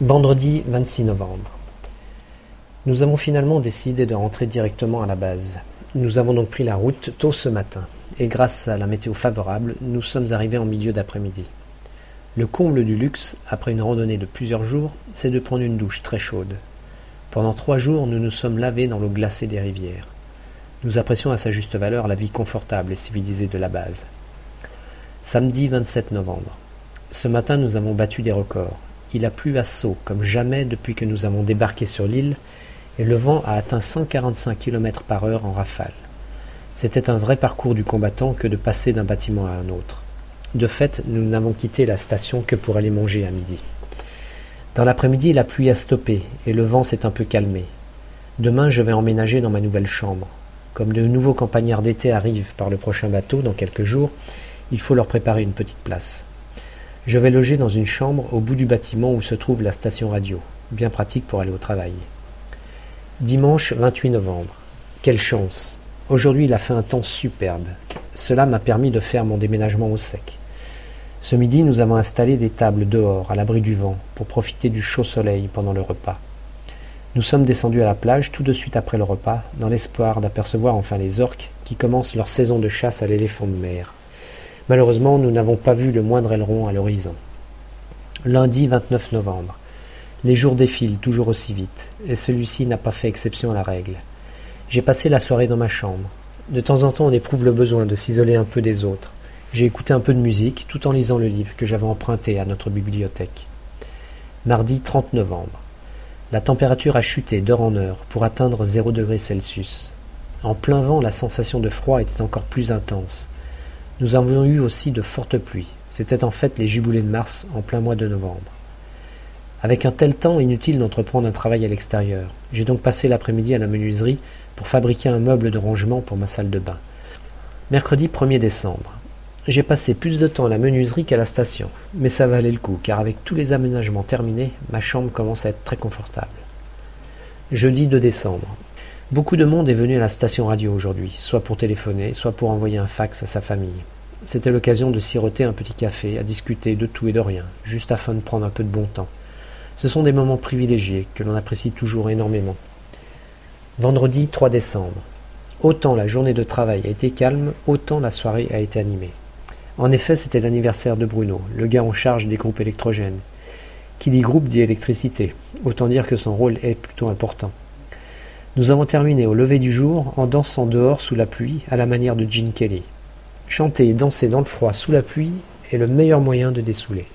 Vendredi 26 novembre. Nous avons finalement décidé de rentrer directement à la base. Nous avons donc pris la route tôt ce matin, et grâce à la météo favorable, nous sommes arrivés en milieu d'après-midi. Le comble du luxe, après une randonnée de plusieurs jours, c'est de prendre une douche très chaude. Pendant trois jours, nous nous sommes lavés dans l'eau glacée des rivières. Nous apprécions à sa juste valeur la vie confortable et civilisée de la base. Samedi 27 novembre. Ce matin, nous avons battu des records. Il a plu à saut, comme jamais depuis que nous avons débarqué sur l'île, et le vent a atteint 145 km par heure en rafale. C'était un vrai parcours du combattant que de passer d'un bâtiment à un autre. De fait, nous n'avons quitté la station que pour aller manger à midi. Dans l'après-midi, la pluie a stoppé et le vent s'est un peu calmé. Demain, je vais emménager dans ma nouvelle chambre. Comme de nouveaux campagnards d'été arrivent par le prochain bateau dans quelques jours, il faut leur préparer une petite place. Je vais loger dans une chambre au bout du bâtiment où se trouve la station radio, bien pratique pour aller au travail. Dimanche 28 novembre. Quelle chance Aujourd'hui il a fait un temps superbe. Cela m'a permis de faire mon déménagement au sec. Ce midi nous avons installé des tables dehors, à l'abri du vent, pour profiter du chaud soleil pendant le repas. Nous sommes descendus à la plage tout de suite après le repas, dans l'espoir d'apercevoir enfin les orques qui commencent leur saison de chasse à l'éléphant de mer. Malheureusement, nous n'avons pas vu le moindre aileron à l'horizon. Lundi 29 novembre. Les jours défilent toujours aussi vite, et celui-ci n'a pas fait exception à la règle. J'ai passé la soirée dans ma chambre. De temps en temps, on éprouve le besoin de s'isoler un peu des autres. J'ai écouté un peu de musique tout en lisant le livre que j'avais emprunté à notre bibliothèque. Mardi 30 novembre. La température a chuté d'heure en heure pour atteindre 0 degré Celsius. En plein vent, la sensation de froid était encore plus intense. Nous avons eu aussi de fortes pluies. C'était en fait les giboulées de mars en plein mois de novembre. Avec un tel temps, inutile d'entreprendre un travail à l'extérieur. J'ai donc passé l'après-midi à la menuiserie pour fabriquer un meuble de rangement pour ma salle de bain. Mercredi 1er décembre. J'ai passé plus de temps à la menuiserie qu'à la station, mais ça valait le coup, car avec tous les aménagements terminés, ma chambre commence à être très confortable. Jeudi 2 décembre. Beaucoup de monde est venu à la station radio aujourd'hui, soit pour téléphoner, soit pour envoyer un fax à sa famille. C'était l'occasion de siroter un petit café, à discuter de tout et de rien, juste afin de prendre un peu de bon temps. Ce sont des moments privilégiés que l'on apprécie toujours énormément. Vendredi 3 décembre. Autant la journée de travail a été calme, autant la soirée a été animée. En effet, c'était l'anniversaire de Bruno, le gars en charge des groupes électrogènes. Qui dit groupe dit électricité, autant dire que son rôle est plutôt important. Nous avons terminé au lever du jour en dansant dehors sous la pluie à la manière de Gene Kelly. Chanter et danser dans le froid sous la pluie est le meilleur moyen de dessouler.